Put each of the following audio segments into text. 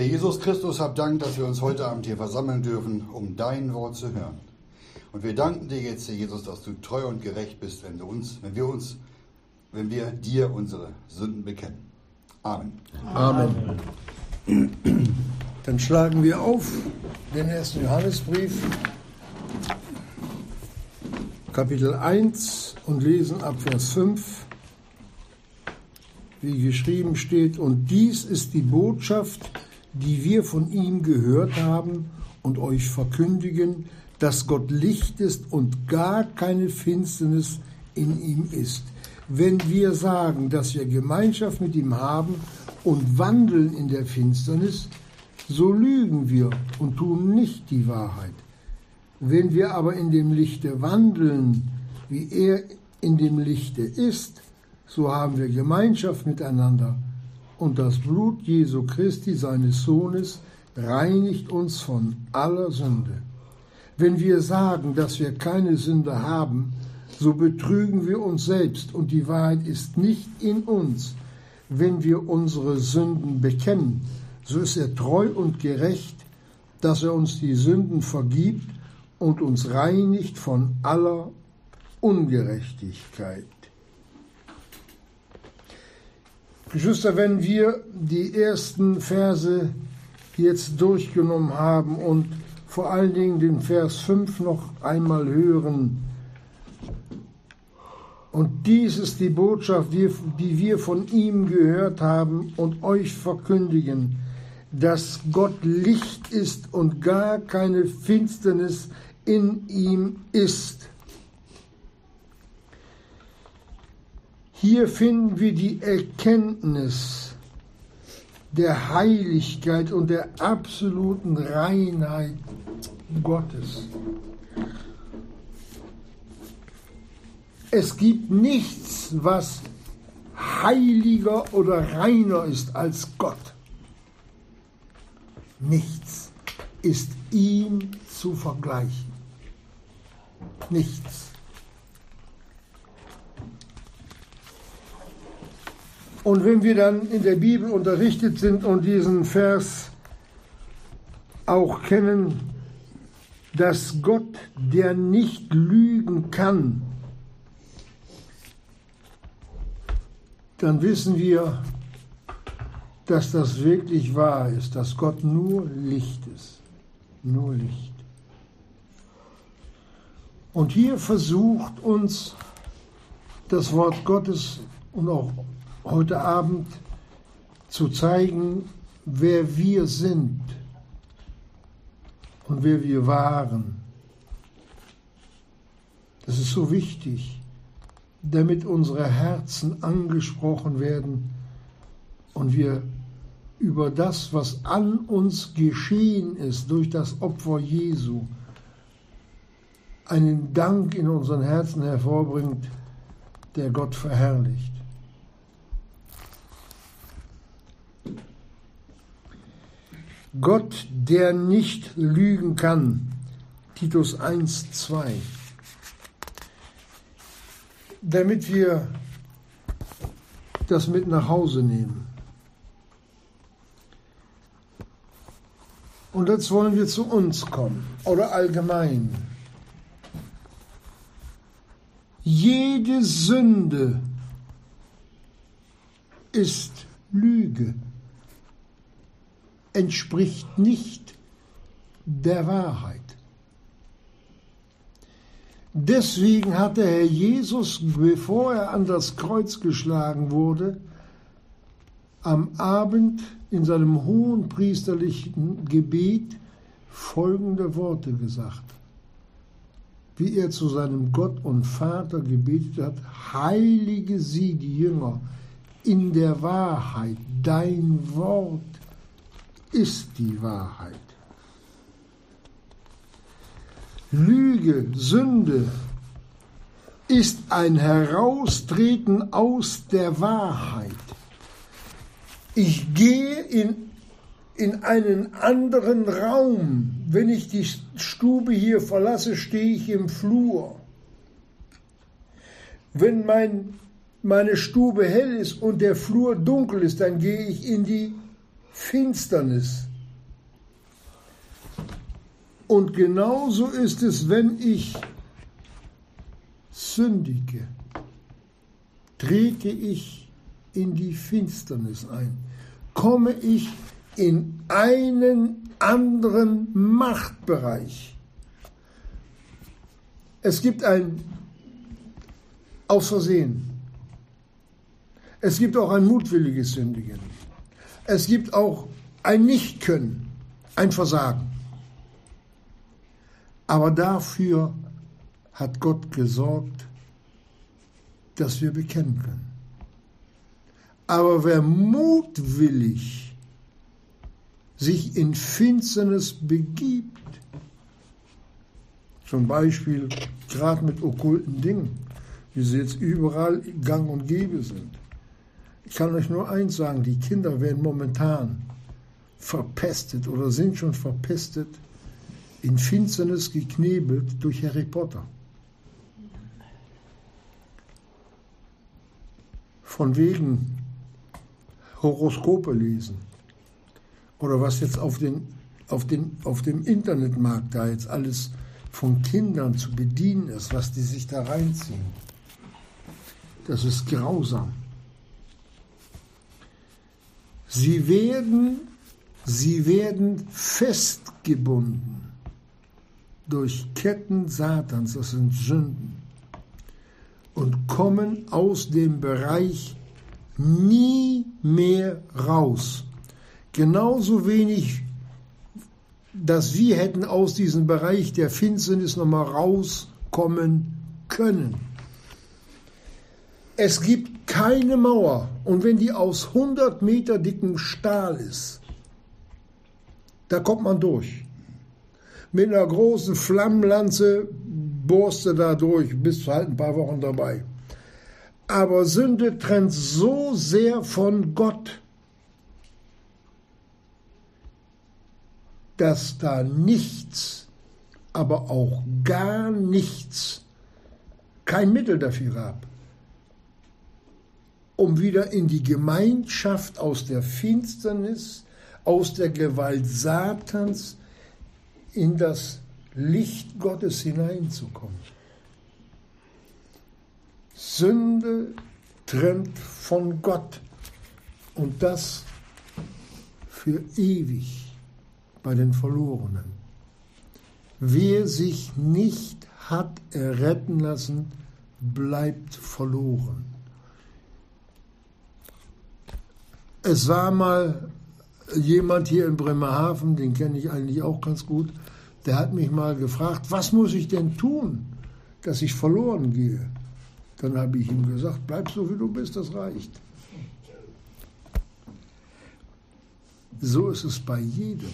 Herr Jesus Christus, hab Dank, dass wir uns heute Abend hier versammeln dürfen, um dein Wort zu hören. Und wir danken dir jetzt, Herr Jesus, dass du treu und gerecht bist, wenn du uns, wenn wir uns, wenn wir dir unsere Sünden bekennen. Amen. Amen. Dann schlagen wir auf den ersten Johannesbrief, Kapitel 1 und lesen ab Vers 5, wie geschrieben steht, und dies ist die Botschaft, die wir von ihm gehört haben und euch verkündigen, dass Gott Licht ist und gar keine Finsternis in ihm ist. Wenn wir sagen, dass wir Gemeinschaft mit ihm haben und wandeln in der Finsternis, so lügen wir und tun nicht die Wahrheit. Wenn wir aber in dem Lichte wandeln, wie er in dem Lichte ist, so haben wir Gemeinschaft miteinander. Und das Blut Jesu Christi, seines Sohnes, reinigt uns von aller Sünde. Wenn wir sagen, dass wir keine Sünde haben, so betrügen wir uns selbst und die Wahrheit ist nicht in uns. Wenn wir unsere Sünden bekennen, so ist er treu und gerecht, dass er uns die Sünden vergibt und uns reinigt von aller Ungerechtigkeit. Geschwister, wenn wir die ersten Verse jetzt durchgenommen haben und vor allen Dingen den Vers 5 noch einmal hören. Und dies ist die Botschaft, die, wir von ihm gehört haben und euch verkündigen, dass Gott Licht ist und gar keine Finsternis in ihm ist. Hier finden wir die Erkenntnis, der Heiligkeit und der absoluten Reinheit Gottes. Es gibt nichts, was heiliger oder reiner ist als Gott. Nichts ist ihm zu vergleichen. Nichts. Und wenn wir dann in der Bibel unterrichtet sind und diesen Vers auch kennen, dass Gott, der nicht lügen kann, dann wissen wir, dass das wirklich wahr ist, dass Gott nur Licht ist. Nur Licht. Und hier versucht uns das Wort Gottes und auch heute Abend zu zeigen, wer wir sind und wer wir waren. Das ist so wichtig, damit unsere Herzen angesprochen werden und wir über das, was an uns geschehen ist durch das Opfer Jesu, einen Dank in unseren Herzen hervorbringt, der Gott verherrlicht. Gott, der nicht lügen kann. Titus 1, 2. Damit wir das mit nach Hause nehmen. Und jetzt wollen wir zu uns kommen oder allgemein. Jede Sünde ist Lüge entspricht nicht der Wahrheit. Deswegen hat der Herr Jesus, bevor er an das Kreuz geschlagen wurde, am Abend in seinem hohen priesterlichen Gebet folgende Worte gesagt. Wie er zu seinem Gott und Vater gebetet hat, heilige sie, die Jünger, in der Wahrheit, dein Wort ist die Wahrheit. Lüge, Sünde ist ein Heraustreten aus der Wahrheit. Ich gehe in, in einen anderen Raum. Wenn ich die Stube hier verlasse, stehe ich im Flur. Wenn mein, meine Stube hell ist und der Flur dunkel ist, dann gehe ich in die Finsternis. Und genauso ist es, wenn ich sündige, trete ich in die Finsternis ein, komme ich in einen anderen Machtbereich. Es gibt ein Aus Versehen. Es gibt auch ein mutwilliges Sündigen. Es gibt auch ein Nichtkönnen, ein Versagen. Aber dafür hat Gott gesorgt, dass wir bekennen können. Aber wer mutwillig sich in Finsternis begibt, zum Beispiel gerade mit okkulten Dingen, wie sie jetzt überall gang und gäbe sind. Ich kann euch nur eins sagen, die Kinder werden momentan verpestet oder sind schon verpestet, in Finsternis geknebelt durch Harry Potter. Von wegen Horoskope lesen. Oder was jetzt auf, den, auf, den, auf dem Internetmarkt da jetzt alles von Kindern zu bedienen ist, was die sich da reinziehen. Das ist grausam. Sie werden, sie werden festgebunden durch Ketten Satans, das sind Sünden, und kommen aus dem Bereich nie mehr raus. Genauso wenig, dass wir hätten aus diesem Bereich der Finsternis nochmal rauskommen können. Es gibt keine Mauer und wenn die aus 100 Meter dickem Stahl ist, da kommt man durch. Mit einer großen Flammenlanze bohrst du da durch, bist halt ein paar Wochen dabei. Aber Sünde trennt so sehr von Gott, dass da nichts, aber auch gar nichts, kein Mittel dafür gab, um wieder in die Gemeinschaft aus der Finsternis, aus der Gewalt Satans in das Licht Gottes hineinzukommen. Sünde trennt von Gott und das für ewig bei den Verlorenen. Wer sich nicht hat erretten lassen, bleibt verloren. Es war mal jemand hier in Bremerhaven, den kenne ich eigentlich auch ganz gut, der hat mich mal gefragt, was muss ich denn tun, dass ich verloren gehe? Dann habe ich ihm gesagt, bleib so wie du bist, das reicht. So ist es bei jedem,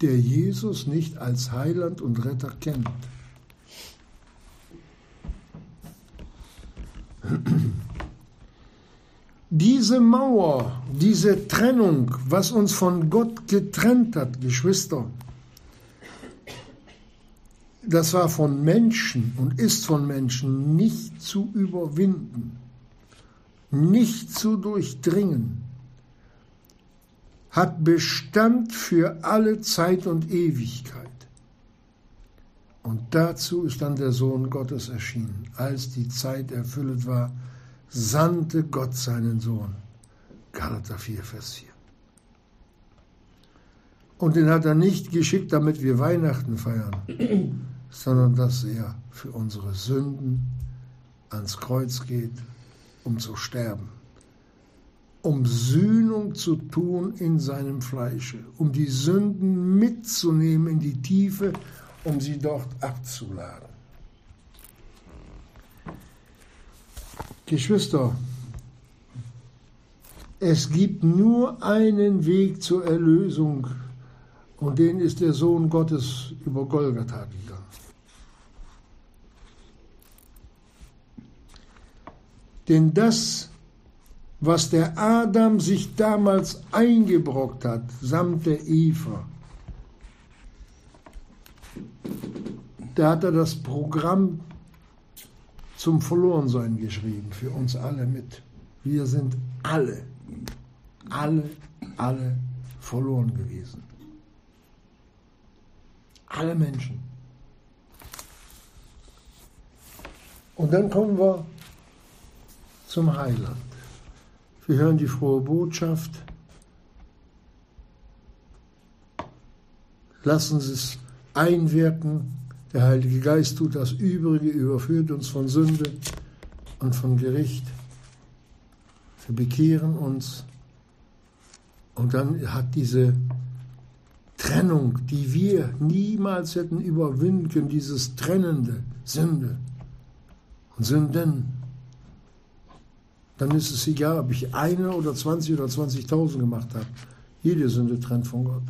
der Jesus nicht als Heiland und Retter kennt. Diese Mauer, diese Trennung, was uns von Gott getrennt hat, Geschwister, das war von Menschen und ist von Menschen nicht zu überwinden, nicht zu durchdringen, hat Bestand für alle Zeit und Ewigkeit. Und dazu ist dann der Sohn Gottes erschienen, als die Zeit erfüllt war, sandte Gott seinen Sohn. Galater 4, Vers 4. Und den hat er nicht geschickt, damit wir Weihnachten feiern, sondern dass er für unsere Sünden ans Kreuz geht, um zu sterben, um Sühnung zu tun in seinem Fleische, um die Sünden mitzunehmen in die Tiefe, um sie dort abzuladen. Geschwister, es gibt nur einen Weg zur Erlösung und den ist der Sohn Gottes über Golgatha gegangen. Denn das, was der Adam sich damals eingebrockt hat, samt der Eva, da hat er das Programm zum Verlorensein geschrieben, für uns alle mit. Wir sind alle, alle, alle verloren gewesen. Alle Menschen. Und dann kommen wir zum Heiland. Wir hören die frohe Botschaft. Lassen Sie es einwirken. Der Heilige Geist tut das Übrige, überführt uns von Sünde und von Gericht. Wir bekehren uns. Und dann hat diese Trennung, die wir niemals hätten überwinden können, dieses trennende Sünde und Sünden, dann ist es egal, ob ich eine oder 20 oder 20.000 gemacht habe. Jede Sünde trennt von Gott.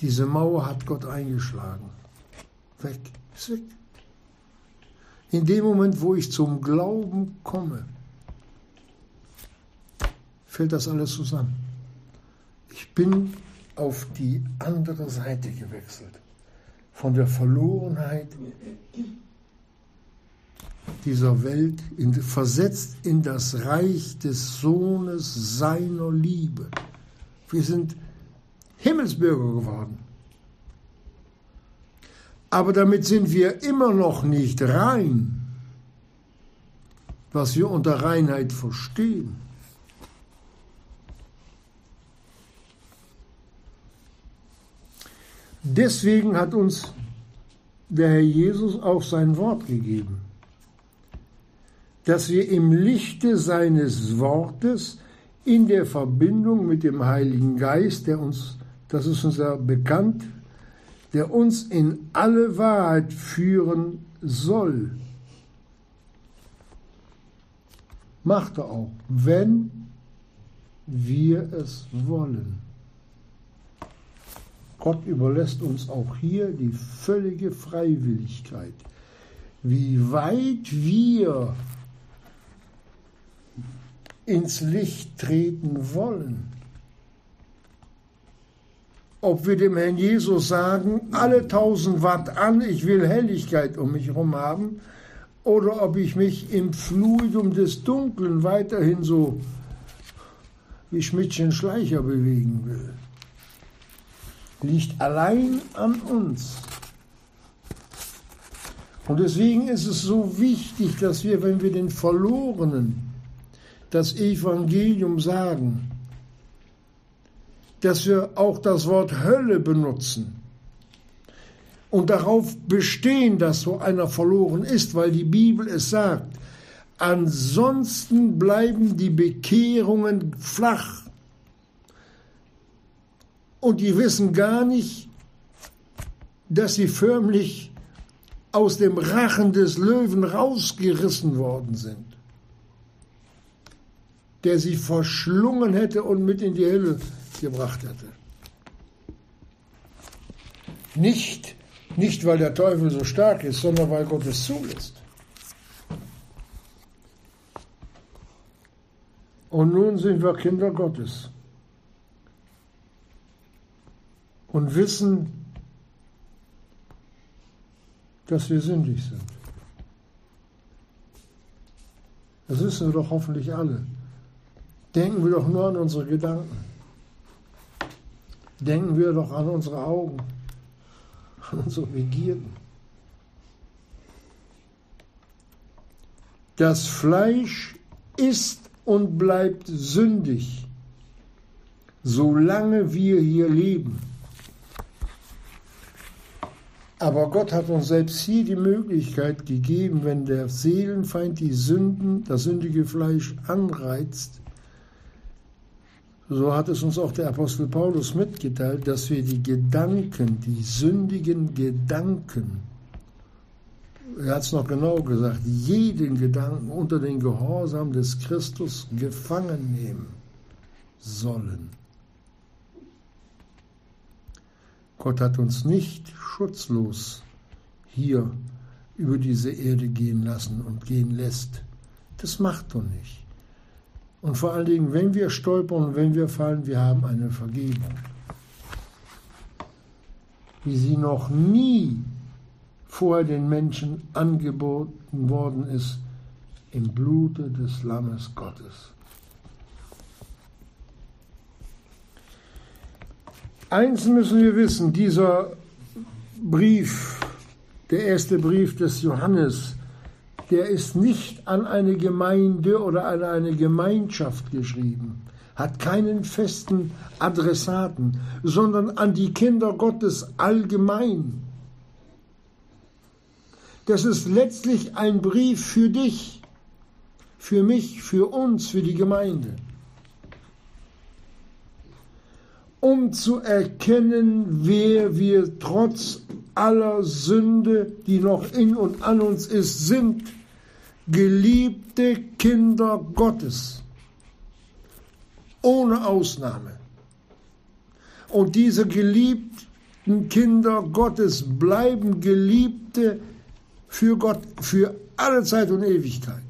Diese Mauer hat Gott eingeschlagen. Weg, ist weg. In dem Moment, wo ich zum Glauben komme, fällt das alles zusammen. Ich bin auf die andere Seite gewechselt. Von der Verlorenheit dieser Welt, in, versetzt in das Reich des Sohnes seiner Liebe. Wir sind Himmelsbürger geworden. Aber damit sind wir immer noch nicht rein, was wir unter Reinheit verstehen. Deswegen hat uns der Herr Jesus auch sein Wort gegeben, dass wir im Lichte seines Wortes in der Verbindung mit dem Heiligen Geist, der uns, das ist uns ja bekannt, der uns in alle Wahrheit führen soll, macht er auch, wenn wir es wollen. Gott überlässt uns auch hier die völlige Freiwilligkeit. Wie weit wir ins Licht treten wollen. Ob wir dem Herrn Jesus sagen, alle 1000 Watt an, ich will Helligkeit um mich herum haben, oder ob ich mich im Fluidum des Dunklen weiterhin so wie Schmidtchen Schleicher bewegen will liegt allein an uns. Und deswegen ist es so wichtig, dass wir, wenn wir den Verlorenen das Evangelium sagen, dass wir auch das Wort Hölle benutzen und darauf bestehen, dass so einer verloren ist, weil die Bibel es sagt. Ansonsten bleiben die Bekehrungen flach und die wissen gar nicht, dass sie förmlich aus dem Rachen des Löwen rausgerissen worden sind, der sie verschlungen hätte und mit in die Hölle gebracht hätte. Nicht, nicht weil der Teufel so stark ist, sondern weil Gott es zulässt. Und nun sind wir Kinder Gottes. und wissen, dass wir sündig sind. Das wissen wir doch hoffentlich alle. Denken wir doch nur an unsere Gedanken. Denken wir doch an unsere Augen, an unsere Begierden. Das Fleisch ist und bleibt sündig, solange wir hier leben. Aber Gott hat uns selbst hier die Möglichkeit gegeben, wenn der Seelenfeind die Sünden, das sündige Fleisch anreizt, so hat es uns auch der Apostel Paulus mitgeteilt, dass wir die Gedanken, die sündigen Gedanken, er hat es noch genau gesagt, jeden Gedanken unter den Gehorsam des Christus gefangen nehmen sollen. Gott hat uns nicht schutzlos hier über diese Erde gehen lassen und gehen lässt. Das macht er nicht. Und vor allen Dingen, wenn wir stolpern und wenn wir fallen, wir haben eine Vergebung, wie sie noch nie vorher den Menschen angeboten worden ist im Blute des Lammes Gottes. Eins müssen wir wissen, dieser Brief, der erste Brief des Johannes, der ist nicht an eine Gemeinde oder an eine Gemeinschaft geschrieben, hat keinen festen Adressaten, sondern an die Kinder Gottes allgemein. Das ist letztlich ein Brief für dich, für mich, für uns, für die Gemeinde. Um zu erkennen, wer wir trotz aller Sünde, die noch in und an uns ist, sind, geliebte Kinder Gottes, ohne Ausnahme. Und diese geliebten Kinder Gottes bleiben Geliebte für Gott für alle Zeit und Ewigkeit.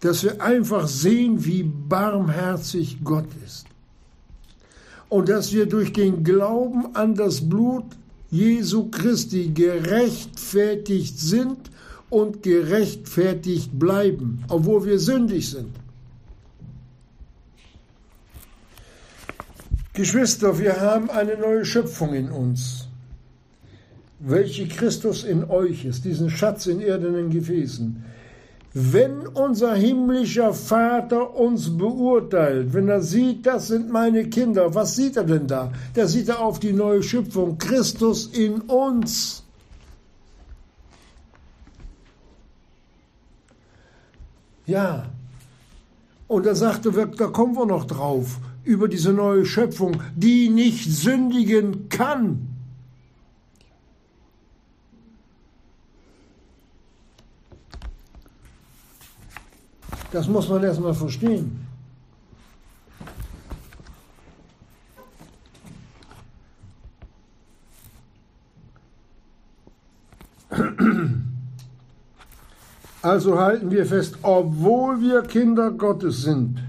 Dass wir einfach sehen, wie barmherzig Gott ist. Und dass wir durch den Glauben an das Blut Jesu Christi gerechtfertigt sind und gerechtfertigt bleiben, obwohl wir sündig sind. Geschwister, wir haben eine neue Schöpfung in uns welche Christus in euch ist, diesen Schatz in irdenen Gefäßen. Wenn unser himmlischer Vater uns beurteilt, wenn er sieht, das sind meine Kinder, was sieht er denn da? Da sieht er auf die neue Schöpfung, Christus in uns. Ja, und er sagte, da kommen wir noch drauf, über diese neue Schöpfung, die nicht sündigen kann. Das muss man erstmal verstehen. Also halten wir fest, obwohl wir Kinder Gottes sind,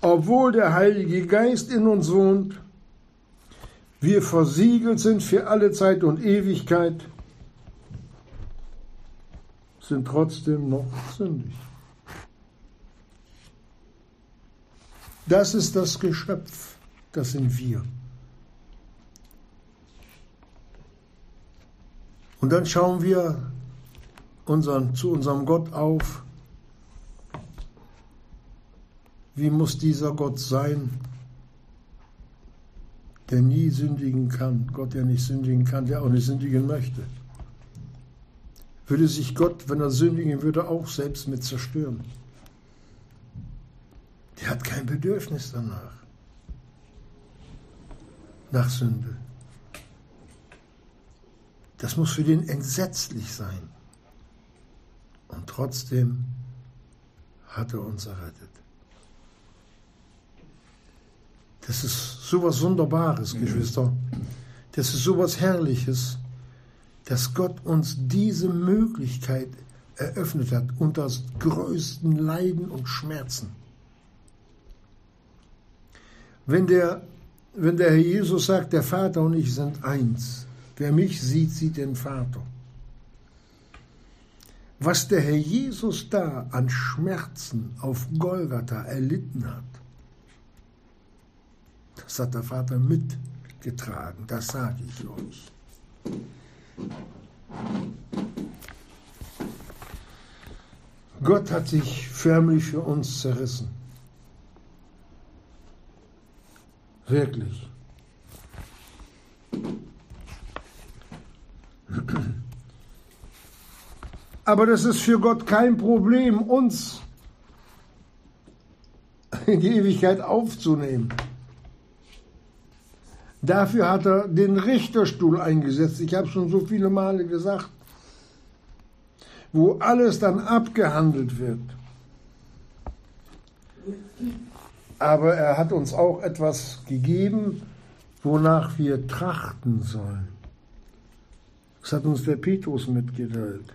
obwohl der Heilige Geist in uns wohnt, wir versiegelt sind für alle Zeit und Ewigkeit, sind trotzdem noch sündig. Das ist das Geschöpf, das sind wir. Und dann schauen wir unseren, zu unserem Gott auf. Wie muss dieser Gott sein, der nie sündigen kann? Gott, der nicht sündigen kann, der auch nicht sündigen möchte würde sich Gott, wenn er sündigen würde, auch selbst mit zerstören. Der hat kein Bedürfnis danach, nach Sünde. Das muss für den entsetzlich sein. Und trotzdem hat er uns errettet. Das ist sowas Wunderbares, Geschwister. Das ist sowas Herrliches dass Gott uns diese Möglichkeit eröffnet hat unter größten Leiden und Schmerzen. Wenn der, wenn der Herr Jesus sagt, der Vater und ich sind eins, wer mich sieht, sieht den Vater. Was der Herr Jesus da an Schmerzen auf Golgatha erlitten hat, das hat der Vater mitgetragen, das sage ich euch. Gott hat sich förmlich für uns zerrissen. Wirklich. Aber das ist für Gott kein Problem, uns in die Ewigkeit aufzunehmen. Dafür hat er den Richterstuhl eingesetzt. Ich habe schon so viele Male gesagt, wo alles dann abgehandelt wird. Aber er hat uns auch etwas gegeben, wonach wir trachten sollen. Das hat uns der Petrus mitgeteilt.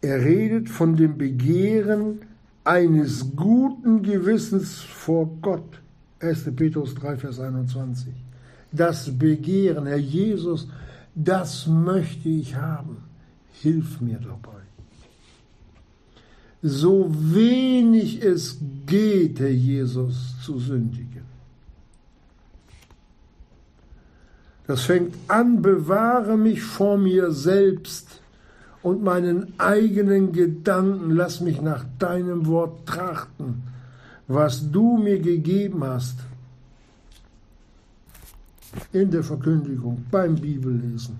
Er redet von dem Begehren eines guten Gewissens vor Gott. 1. Petrus 3, Vers 21. Das Begehren, Herr Jesus, das möchte ich haben. Hilf mir dabei. so wenig es geht, Herr Jesus, zu sündigen. Das fängt an, bewahre mich vor mir selbst und meinen eigenen Gedanken, lass mich nach deinem Wort trachten, was du mir gegeben hast. In der Verkündigung, beim Bibellesen,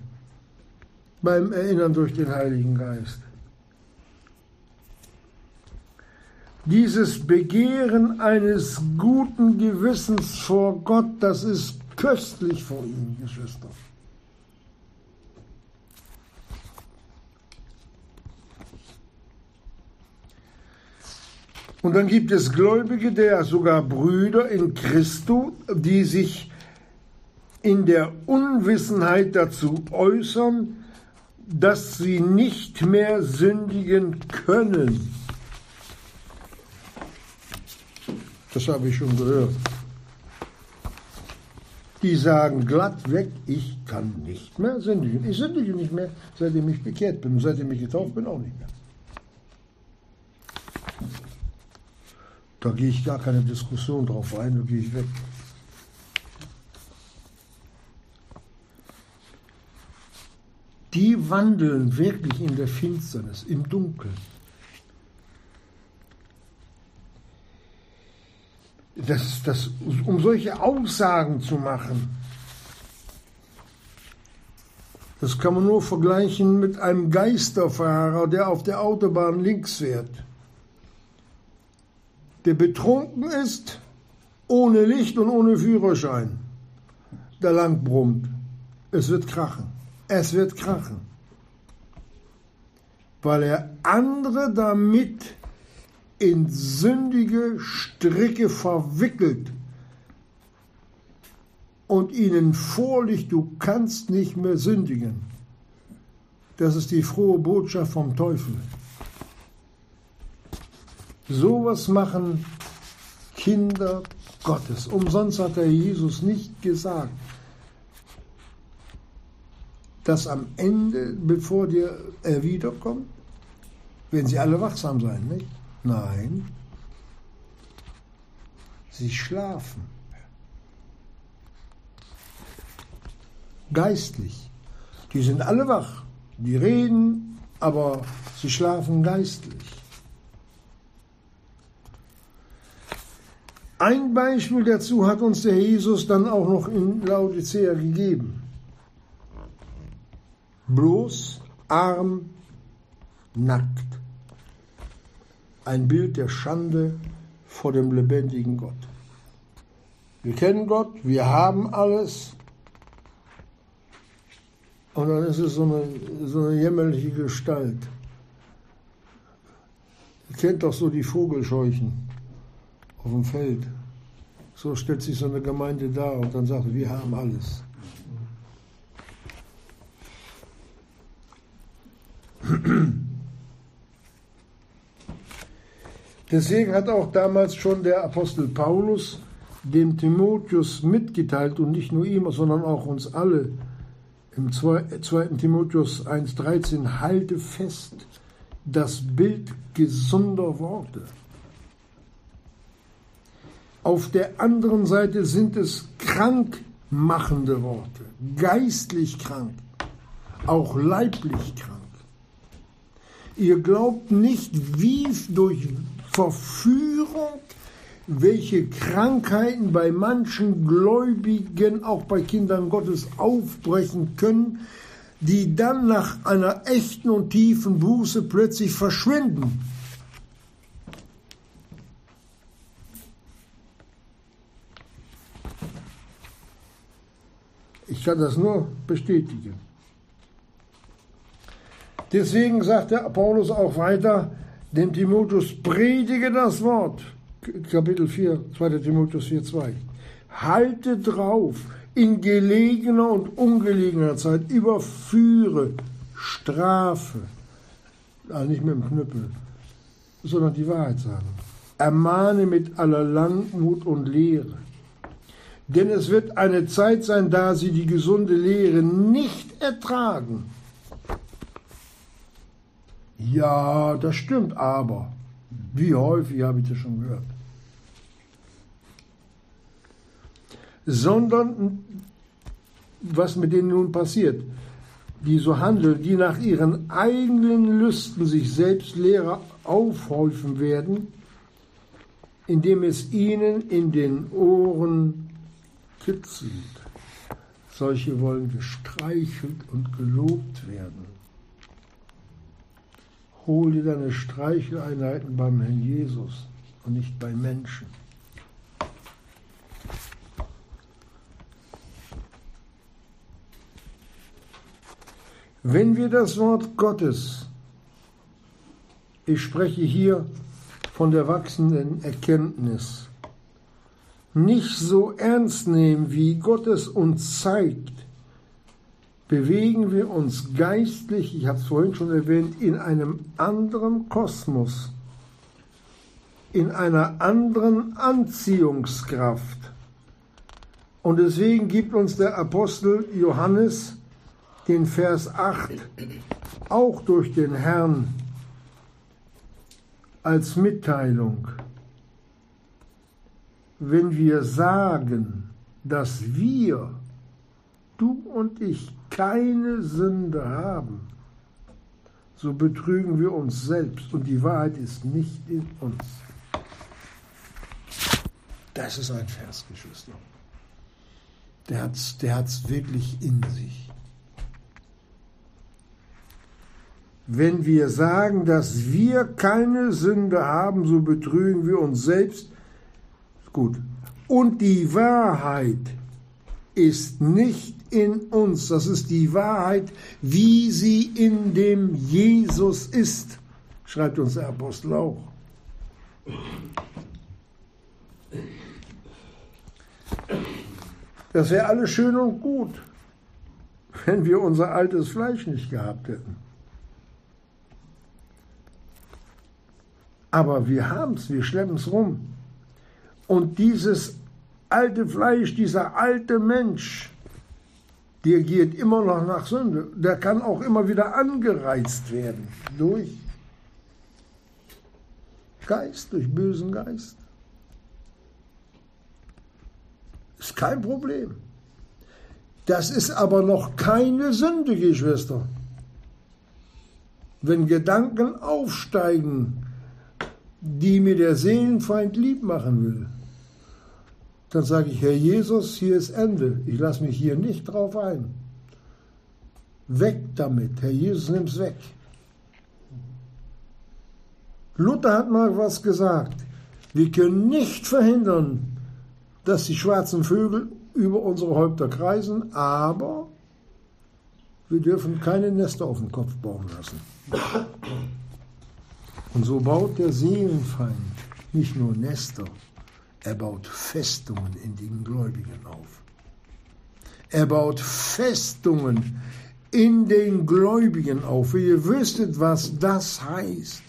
beim Erinnern durch den Heiligen Geist. Dieses Begehren eines guten Gewissens vor Gott, das ist köstlich vor ihm, Geschwister. Und dann gibt es Gläubige, der sogar Brüder in Christo, die sich in der Unwissenheit dazu äußern, dass sie nicht mehr sündigen können. Das habe ich schon gehört. Die sagen glatt weg, ich kann nicht mehr sündigen. Ich sündige nicht mehr, seitdem ich bekehrt bin. Seitdem ich getauft bin, auch nicht mehr. Da gehe ich gar keine Diskussion drauf ein, da gehe ich weg. Die wandeln wirklich in der Finsternis, im Dunkeln. Das, das, um solche Aussagen zu machen, das kann man nur vergleichen mit einem Geisterfahrer, der auf der Autobahn links fährt. Der betrunken ist, ohne Licht und ohne Führerschein, der lang brummt. Es wird krachen. Es wird krachen. Weil er andere damit in sündige Stricke verwickelt und ihnen vorliegt, du kannst nicht mehr sündigen. Das ist die frohe Botschaft vom Teufel. Sowas machen Kinder Gottes. Umsonst hat der Jesus nicht gesagt, dass am Ende, bevor der er wiederkommt, werden sie alle wachsam sein, nicht? Nein, sie schlafen. Geistlich. Die sind alle wach. Die reden, aber sie schlafen geistlich. Ein Beispiel dazu hat uns der Jesus dann auch noch in Laodicea gegeben. Bloß, arm, nackt ein Bild der Schande vor dem lebendigen Gott. Wir kennen Gott, wir haben alles. Und dann ist es so eine, so eine jämmerliche Gestalt. Ihr kennt doch so die Vogelscheuchen auf dem Feld. So stellt sich so eine Gemeinde dar und dann sagt, wir haben alles. Deswegen hat auch damals schon der Apostel Paulus dem Timotheus mitgeteilt und nicht nur ihm, sondern auch uns alle. Im 2. Timotheus 1.13 halte fest das Bild gesunder Worte. Auf der anderen Seite sind es krankmachende Worte, geistlich krank, auch leiblich krank. Ihr glaubt nicht, wie durch Verführung, welche Krankheiten bei manchen Gläubigen, auch bei Kindern Gottes, aufbrechen können, die dann nach einer echten und tiefen Buße plötzlich verschwinden. Ich kann das nur bestätigen. Deswegen sagt der Paulus auch weiter, dem Timotheus predige das Wort. Kapitel 4, 2. Timotheus 4, 2. Halte drauf, in gelegener und ungelegener Zeit, überführe, strafe. Also nicht mit dem Knüppel, sondern die Wahrheit sagen. Ermahne mit aller Langmut und Lehre. Denn es wird eine Zeit sein, da sie die gesunde Lehre nicht ertragen ja, das stimmt, aber. Wie häufig habe ich das schon gehört? Sondern was mit denen nun passiert, die so handeln, die nach ihren eigenen Lüsten sich selbst Lehrer aufhäufen werden, indem es ihnen in den Ohren kitzelt. Solche wollen gestreichelt und gelobt werden. Hol dir deine Streicheleinheiten beim Herrn Jesus und nicht bei Menschen. Wenn wir das Wort Gottes, ich spreche hier von der wachsenden Erkenntnis, nicht so ernst nehmen, wie Gott es uns zeigt, bewegen wir uns geistlich, ich habe es vorhin schon erwähnt, in einem anderen Kosmos, in einer anderen Anziehungskraft. Und deswegen gibt uns der Apostel Johannes den Vers 8 auch durch den Herrn als Mitteilung. Wenn wir sagen, dass wir, du und ich, keine Sünde haben, so betrügen wir uns selbst und die Wahrheit ist nicht in uns. Das ist ein Vers, Geschwister. Der hat es der hat's wirklich in sich. Wenn wir sagen, dass wir keine Sünde haben, so betrügen wir uns selbst. Gut. Und die Wahrheit ist nicht in uns. Das ist die Wahrheit, wie sie in dem Jesus ist, schreibt uns der Apostel auch. Das wäre alles schön und gut, wenn wir unser altes Fleisch nicht gehabt hätten. Aber wir haben es, wir schleppen es rum. Und dieses alte Fleisch, dieser alte Mensch, der geht immer noch nach Sünde. Der kann auch immer wieder angereizt werden durch Geist, durch bösen Geist. Ist kein Problem. Das ist aber noch keine Sünde, Geschwister. Wenn Gedanken aufsteigen, die mir der Seelenfeind lieb machen will, dann sage ich, Herr Jesus, hier ist Ende. Ich lasse mich hier nicht drauf ein. Weg damit. Herr Jesus, nimm's weg. Luther hat mal was gesagt. Wir können nicht verhindern, dass die schwarzen Vögel über unsere Häupter kreisen, aber wir dürfen keine Nester auf dem Kopf bauen lassen. Und so baut der Seelenfeind nicht nur Nester, er baut Festungen in den Gläubigen auf. Er baut Festungen in den Gläubigen auf. Ihr wüsstet, was das heißt.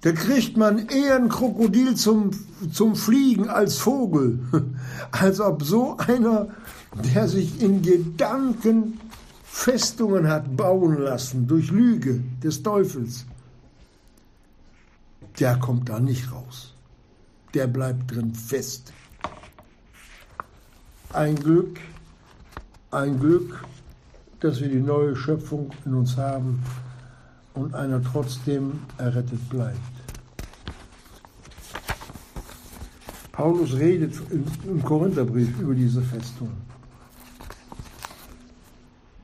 Da kriegt man eher ein Krokodil zum, zum Fliegen als Vogel. Als ob so einer, der sich in Gedanken Festungen hat bauen lassen durch Lüge des Teufels, der kommt da nicht raus. Der bleibt drin fest. Ein Glück, ein Glück, dass wir die neue Schöpfung in uns haben und einer trotzdem errettet bleibt. Paulus redet im Korintherbrief über diese Festung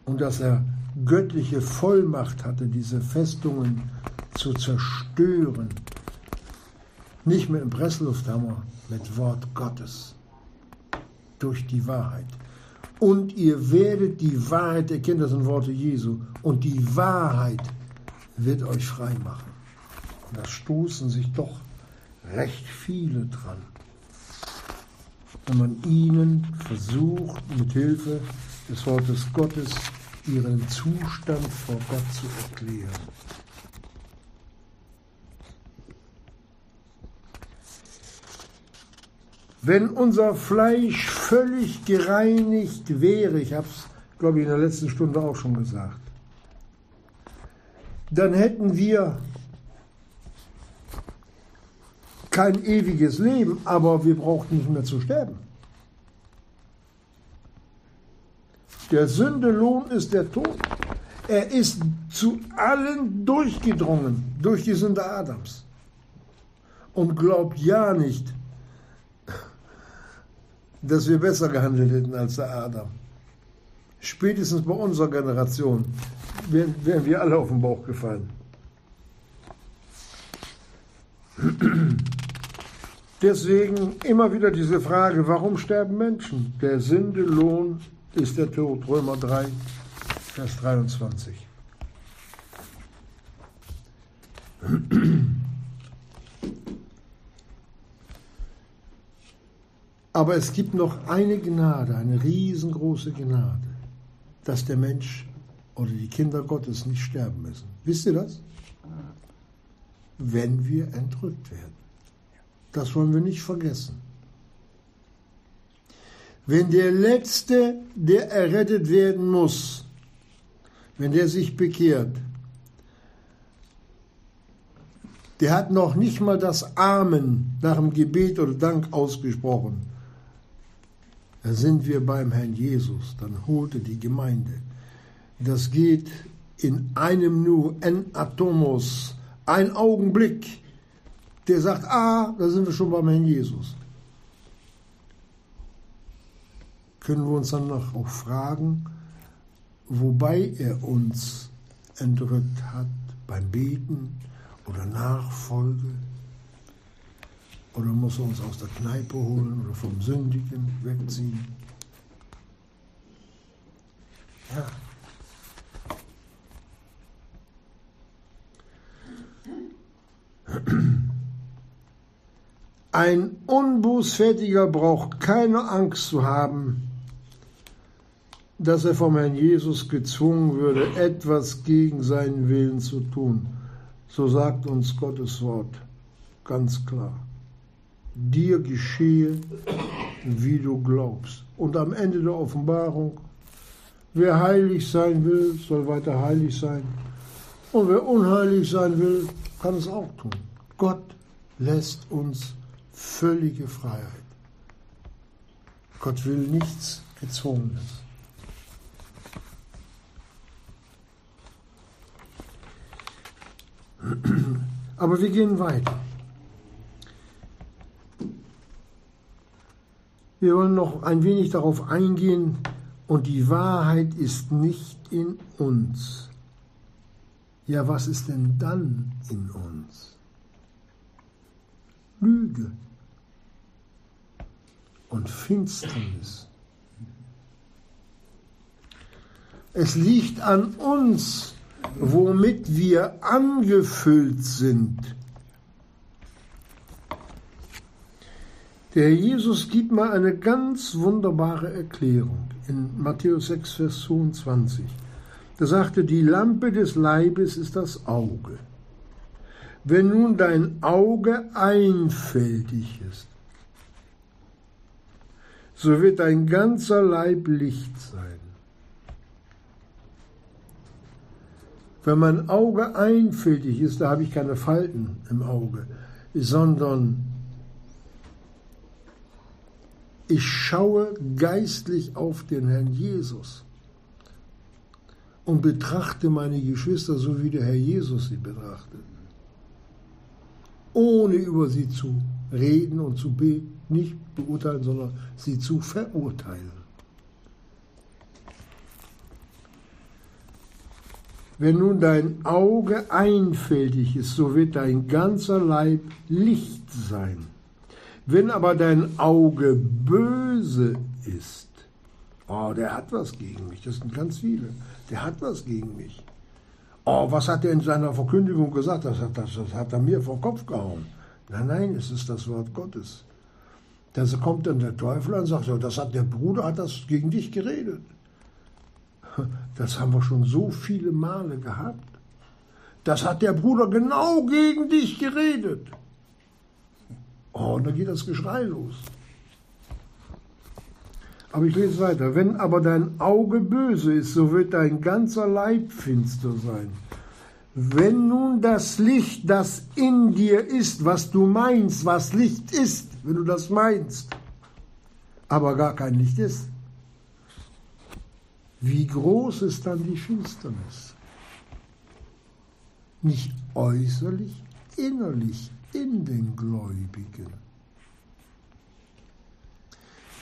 und dass er göttliche Vollmacht hatte, diese Festungen zu zerstören. Nicht mit dem Presslufthammer, mit Wort Gottes. Durch die Wahrheit. Und ihr werdet die Wahrheit erkennen, das sind Worte Jesu. Und die Wahrheit wird euch frei machen. Und da stoßen sich doch recht viele dran. Wenn man ihnen versucht, mit Hilfe des Wortes Gottes ihren Zustand vor Gott zu erklären. Wenn unser Fleisch völlig gereinigt wäre, ich habe es, glaube ich, in der letzten Stunde auch schon gesagt, dann hätten wir kein ewiges Leben, aber wir brauchten nicht mehr zu sterben. Der Sündelohn ist der Tod. Er ist zu allen durchgedrungen durch die Sünde Adams. Und glaubt ja nicht, dass wir besser gehandelt hätten als der Adam. Spätestens bei unserer Generation wären, wären wir alle auf den Bauch gefallen. Deswegen immer wieder diese Frage, warum sterben Menschen? Der Sündelohn ist der Tod. Römer 3, Vers 23. Aber es gibt noch eine Gnade, eine riesengroße Gnade, dass der Mensch oder die Kinder Gottes nicht sterben müssen. Wisst ihr das? Wenn wir entrückt werden. Das wollen wir nicht vergessen. Wenn der Letzte, der errettet werden muss, wenn der sich bekehrt, der hat noch nicht mal das Amen nach dem Gebet oder Dank ausgesprochen. Da sind wir beim Herrn Jesus, dann holte die Gemeinde. Das geht in einem Nu, en Atomos, ein Augenblick. Der sagt, ah, da sind wir schon beim Herrn Jesus. Können wir uns dann noch auch fragen, wobei er uns entrückt hat, beim Beten oder Nachfolge? Oder muss er uns aus der Kneipe holen oder vom Sündigen wegziehen? Ja. Ein Unbußfertiger braucht keine Angst zu haben, dass er vom Herrn Jesus gezwungen würde, etwas gegen seinen Willen zu tun. So sagt uns Gottes Wort ganz klar. Dir geschehe, wie du glaubst. Und am Ende der Offenbarung, wer heilig sein will, soll weiter heilig sein. Und wer unheilig sein will, kann es auch tun. Gott lässt uns völlige Freiheit. Gott will nichts Gezwungenes. Aber wir gehen weiter. Wir wollen noch ein wenig darauf eingehen, und die Wahrheit ist nicht in uns. Ja, was ist denn dann in uns? Lüge und Finsternis. Es liegt an uns, womit wir angefüllt sind. Der Jesus gibt mal eine ganz wunderbare Erklärung in Matthäus 6, Vers 22. Da sagte, die Lampe des Leibes ist das Auge. Wenn nun dein Auge einfältig ist, so wird dein ganzer Leib Licht sein. Wenn mein Auge einfältig ist, da habe ich keine Falten im Auge, sondern ich schaue geistlich auf den Herrn Jesus und betrachte meine Geschwister so, wie der Herr Jesus sie betrachtet. Ohne über sie zu reden und zu beten, nicht beurteilen, sondern sie zu verurteilen. Wenn nun dein Auge einfältig ist, so wird dein ganzer Leib Licht sein. Wenn aber dein Auge böse ist, oh, der hat was gegen mich, das sind ganz viele, der hat was gegen mich. Oh, was hat er in seiner Verkündigung gesagt? Das hat, das, das hat er mir vor Kopf gehauen. Nein, nein, es ist das Wort Gottes. Da kommt dann der Teufel und sagt, das hat der Bruder hat das gegen dich geredet. Das haben wir schon so viele Male gehabt. Das hat der Bruder genau gegen dich geredet. Oh, und dann geht das Geschrei los. Aber ich lese weiter. Wenn aber dein Auge böse ist, so wird dein ganzer Leib finster sein. Wenn nun das Licht, das in dir ist, was du meinst, was Licht ist, wenn du das meinst, aber gar kein Licht ist, wie groß ist dann die Finsternis? Nicht äußerlich, innerlich in den Gläubigen.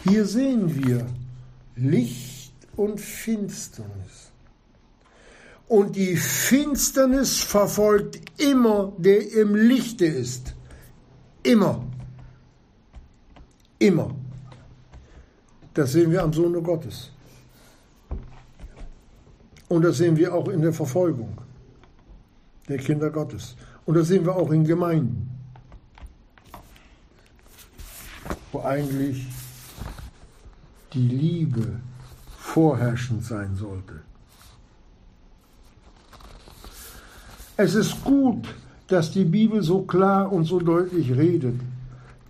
Hier sehen wir Licht und Finsternis. Und die Finsternis verfolgt immer, der im Lichte ist. Immer. Immer. Das sehen wir am Sohne Gottes. Und das sehen wir auch in der Verfolgung der Kinder Gottes. Und das sehen wir auch in Gemeinden, wo eigentlich die Liebe vorherrschend sein sollte. Es ist gut, dass die Bibel so klar und so deutlich redet.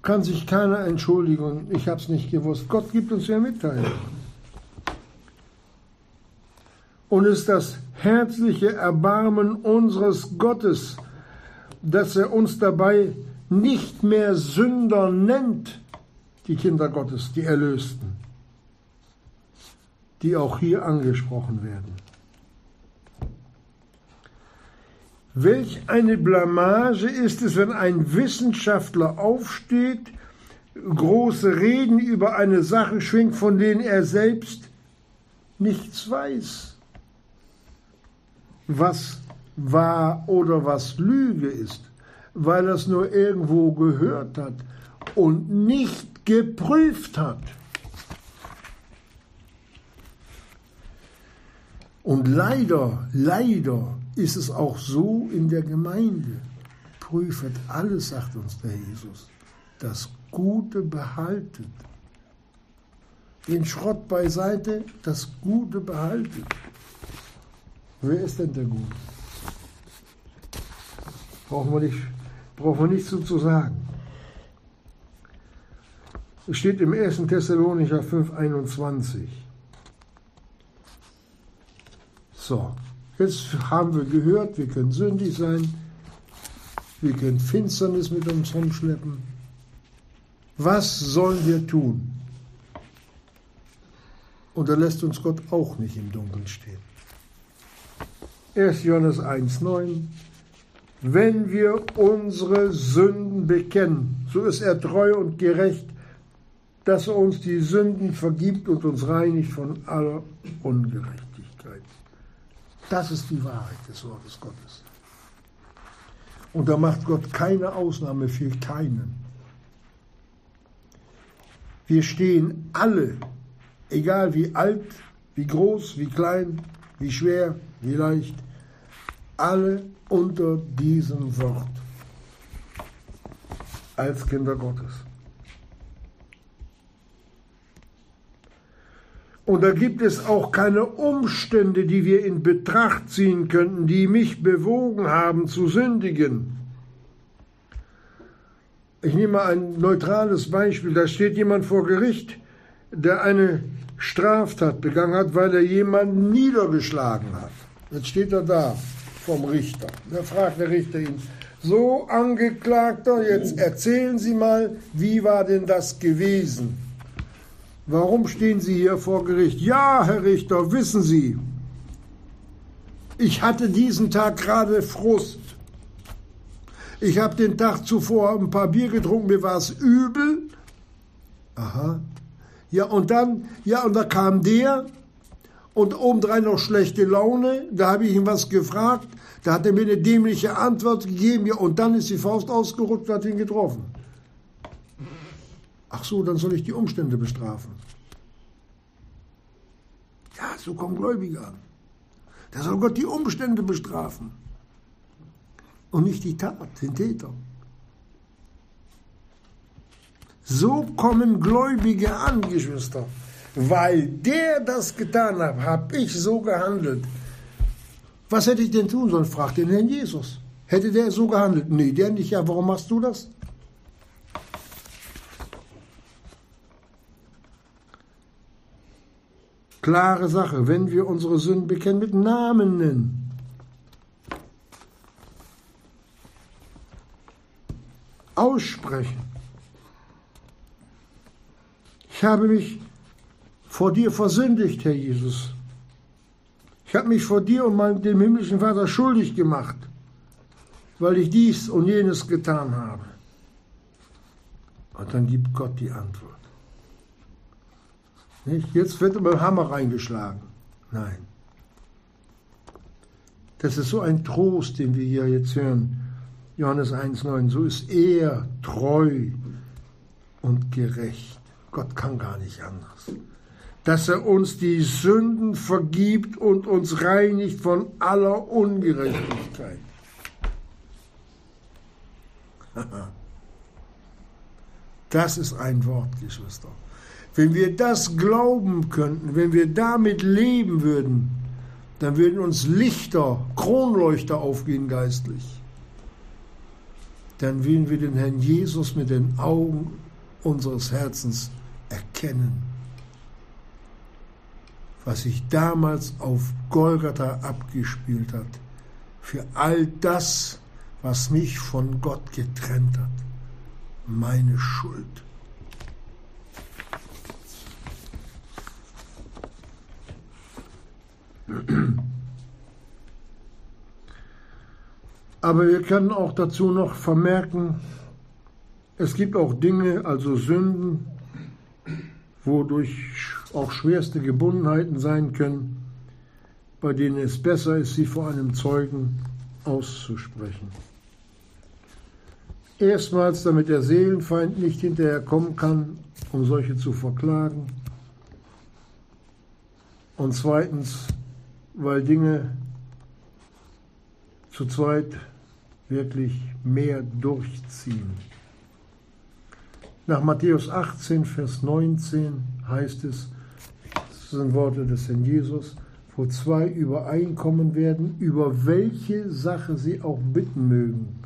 Kann sich keiner entschuldigen, ich habe es nicht gewusst. Gott gibt uns ja Mitteilung. Und ist das herzliche Erbarmen unseres Gottes, dass er uns dabei nicht mehr Sünder nennt, die Kinder Gottes, die Erlösten, die auch hier angesprochen werden. Welch eine Blamage ist es, wenn ein Wissenschaftler aufsteht, große Reden über eine Sache schwingt, von denen er selbst nichts weiß. Was wahr oder was Lüge ist, weil er es nur irgendwo gehört hat und nicht geprüft hat. Und leider, leider ist es auch so in der Gemeinde. Prüfet alles, sagt uns der Jesus. Das Gute behaltet. Den Schrott beiseite, das Gute behaltet. Wer ist denn der Gute? Brauchen wir nicht, brauchen wir nichts zu sagen. Es steht im 1. Thessalonicher 5,21. So, jetzt haben wir gehört, wir können sündig sein, wir können Finsternis mit uns rumschleppen. Was sollen wir tun? Und da lässt uns Gott auch nicht im Dunkeln stehen. 1. Johannes 1,9 Wenn wir unsere Sünden bekennen, so ist er treu und gerecht, dass er uns die Sünden vergibt und uns reinigt von aller Ungerechtigkeit. Das ist die Wahrheit des Wortes Gottes. Und da macht Gott keine Ausnahme für keinen. Wir stehen alle, egal wie alt, wie groß, wie klein, wie schwer, wie leicht, alle unter diesem Wort als Kinder Gottes. Und da gibt es auch keine Umstände, die wir in Betracht ziehen könnten, die mich bewogen haben zu sündigen. Ich nehme mal ein neutrales Beispiel. Da steht jemand vor Gericht, der eine Straftat begangen hat, weil er jemanden niedergeschlagen hat. Jetzt steht er da vom Richter. Da fragt der Richter ihn, so Angeklagter, jetzt erzählen Sie mal, wie war denn das gewesen? Warum stehen Sie hier vor Gericht? Ja, Herr Richter, wissen Sie, ich hatte diesen Tag gerade Frust. Ich habe den Tag zuvor ein paar Bier getrunken, mir war es übel. Aha. Ja, und dann, ja, und da kam der und obendrein noch schlechte Laune. Da habe ich ihn was gefragt. Da hat er mir eine dämliche Antwort gegeben. Ja, und dann ist die Faust ausgerutscht und hat ihn getroffen. Ach so, dann soll ich die Umstände bestrafen. Ja, so kommen Gläubige an. Da soll Gott die Umstände bestrafen. Und nicht die Tat, den Täter. So kommen Gläubige an, Geschwister. Weil der das getan hat, habe ich so gehandelt. Was hätte ich denn tun sollen? Fragt den Herrn Jesus. Hätte der so gehandelt? Nee, der nicht. Ja, warum machst du das? klare Sache, wenn wir unsere Sünden bekennen, mit Namen nennen. Aussprechen. Ich habe mich vor dir versündigt, Herr Jesus. Ich habe mich vor dir und meinem, dem himmlischen Vater schuldig gemacht, weil ich dies und jenes getan habe. Und dann gibt Gott die Antwort. Nicht? Jetzt wird mit dem Hammer reingeschlagen. Nein. Das ist so ein Trost, den wir hier jetzt hören. Johannes 1,9. So ist er treu und gerecht. Gott kann gar nicht anders. Dass er uns die Sünden vergibt und uns reinigt von aller Ungerechtigkeit. Das ist ein Wort, Geschwister. Wenn wir das glauben könnten, wenn wir damit leben würden, dann würden uns Lichter, Kronleuchter aufgehen geistlich. Dann würden wir den Herrn Jesus mit den Augen unseres Herzens erkennen. Was sich damals auf Golgatha abgespielt hat, für all das, was mich von Gott getrennt hat meine Schuld. Aber wir können auch dazu noch vermerken, es gibt auch Dinge, also Sünden, wodurch auch schwerste Gebundenheiten sein können, bei denen es besser ist, sie vor einem Zeugen auszusprechen. Erstmals, damit der Seelenfeind nicht hinterher kommen kann, um solche zu verklagen. Und zweitens, weil Dinge zu zweit wirklich mehr durchziehen. Nach Matthäus 18, Vers 19 heißt es, das sind Worte des Herrn Jesus, wo zwei übereinkommen werden, über welche Sache sie auch bitten mögen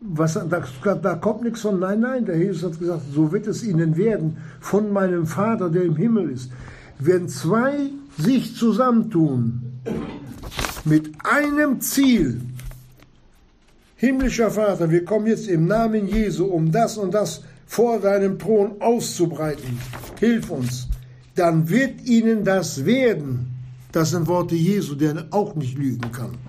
was, da, da kommt nichts von Nein, nein. Der Jesus hat gesagt, so wird es ihnen werden von meinem Vater, der im Himmel ist. Wenn zwei sich zusammentun mit einem Ziel, himmlischer Vater, wir kommen jetzt im Namen Jesu, um das und das vor deinem Thron auszubreiten. Hilf uns. Dann wird ihnen das werden. Das sind Worte Jesu, der auch nicht lügen kann.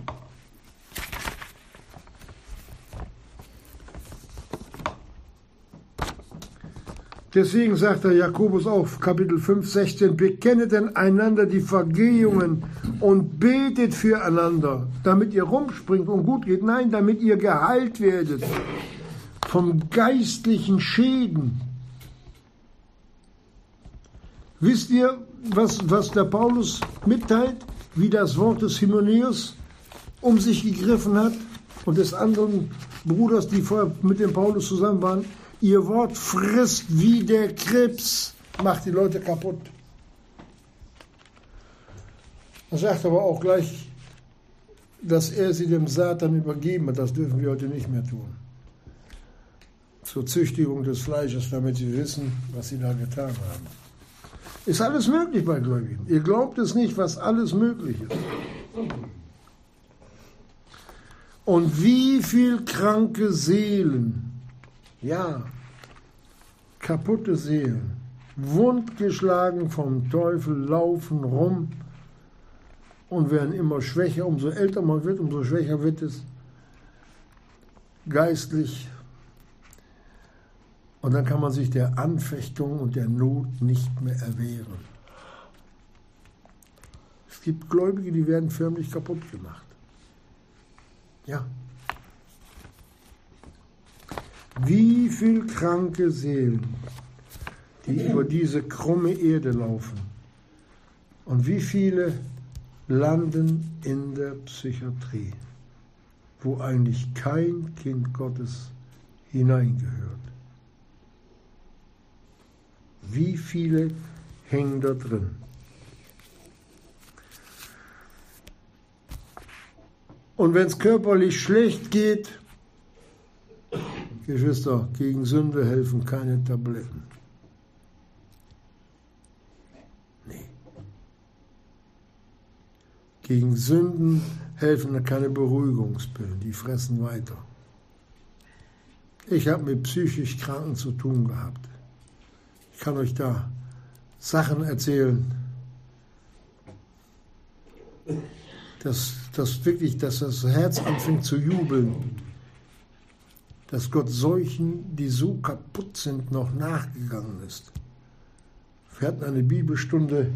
Deswegen sagt der Jakobus auf Kapitel 5, 16, bekennet denn einander die Vergehungen und betet füreinander, damit ihr rumspringt und gut geht. Nein, damit ihr geheilt werdet vom geistlichen Schäden. Wisst ihr, was, was der Paulus mitteilt, wie das Wort des Hymenäus um sich gegriffen hat und des anderen Bruders, die vorher mit dem Paulus zusammen waren? Ihr Wort frisst wie der Krebs, macht die Leute kaputt. Er sagt aber auch gleich, dass er sie dem Satan übergeben hat. Das dürfen wir heute nicht mehr tun. Zur Züchtigung des Fleisches, damit sie wissen, was sie da getan haben. Ist alles möglich bei Gläubigen. Ihr glaubt es nicht, was alles möglich ist. Und wie viel kranke Seelen ja, kaputte Seelen, wundgeschlagen vom Teufel, laufen rum und werden immer schwächer. Umso älter man wird, umso schwächer wird es geistlich. Und dann kann man sich der Anfechtung und der Not nicht mehr erwehren. Es gibt Gläubige, die werden förmlich kaputt gemacht. Ja. Wie viel kranke Seelen, die über diese krumme Erde laufen. Und wie viele landen in der Psychiatrie, wo eigentlich kein Kind Gottes hineingehört. Wie viele hängen da drin? Und wenn es körperlich schlecht geht, Geschwister, gegen Sünde helfen keine Tabletten. Nee. Gegen Sünden helfen keine Beruhigungspillen, die fressen weiter. Ich habe mit psychisch Kranken zu tun gehabt. Ich kann euch da Sachen erzählen, dass, dass wirklich, dass das Herz anfängt zu jubeln, dass Gott solchen, die so kaputt sind, noch nachgegangen ist. Wir hatten eine Bibelstunde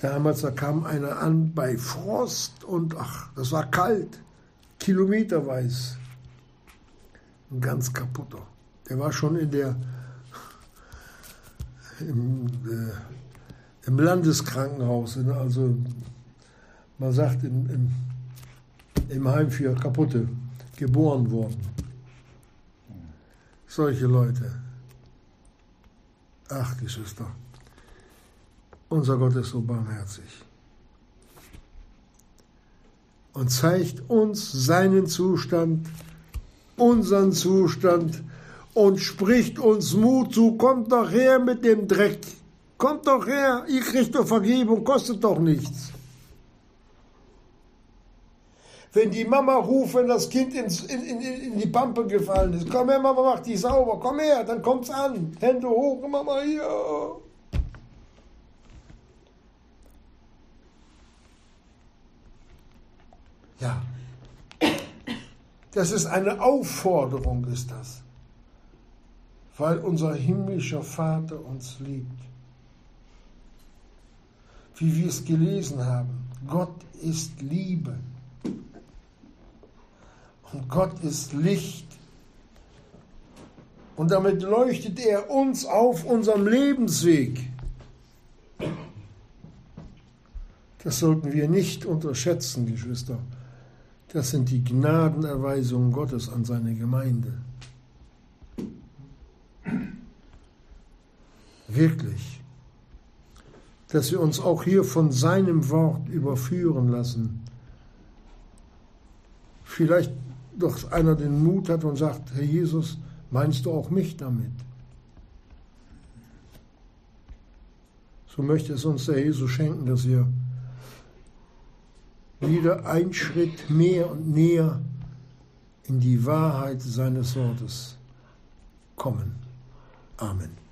damals, da kam einer an bei Frost und ach, das war kalt, kilometerweise. Ein ganz kaputter. Der war schon in der im, äh, im Landeskrankenhaus, also man sagt im, im, im Heim für Kaputte, geboren worden. Solche Leute. Ach, Geschwister, unser Gott ist so barmherzig. Und zeigt uns seinen Zustand, unseren Zustand und spricht uns Mut zu, kommt doch her mit dem Dreck, kommt doch her, ihr kriegt doch Vergebung, kostet doch nichts. Wenn die Mama ruft, wenn das Kind ins, in, in, in, die Pampe gefallen ist, komm her, Mama, mach die sauber, komm her, dann kommt's an. Hände hoch, Mama, hier. Ja. Das ist eine Aufforderung, ist das. Weil unser himmlischer Vater uns liebt. Wie wir es gelesen haben. Gott ist Liebe. Und Gott ist Licht. Und damit leuchtet er uns auf unserem Lebensweg. Das sollten wir nicht unterschätzen, Geschwister. Das sind die Gnadenerweisungen Gottes an seine Gemeinde. Wirklich. Dass wir uns auch hier von seinem Wort überführen lassen. Vielleicht doch einer den Mut hat und sagt, Herr Jesus, meinst du auch mich damit? So möchte es uns der Jesus schenken, dass wir wieder einen Schritt mehr und näher in die Wahrheit seines Wortes kommen. Amen.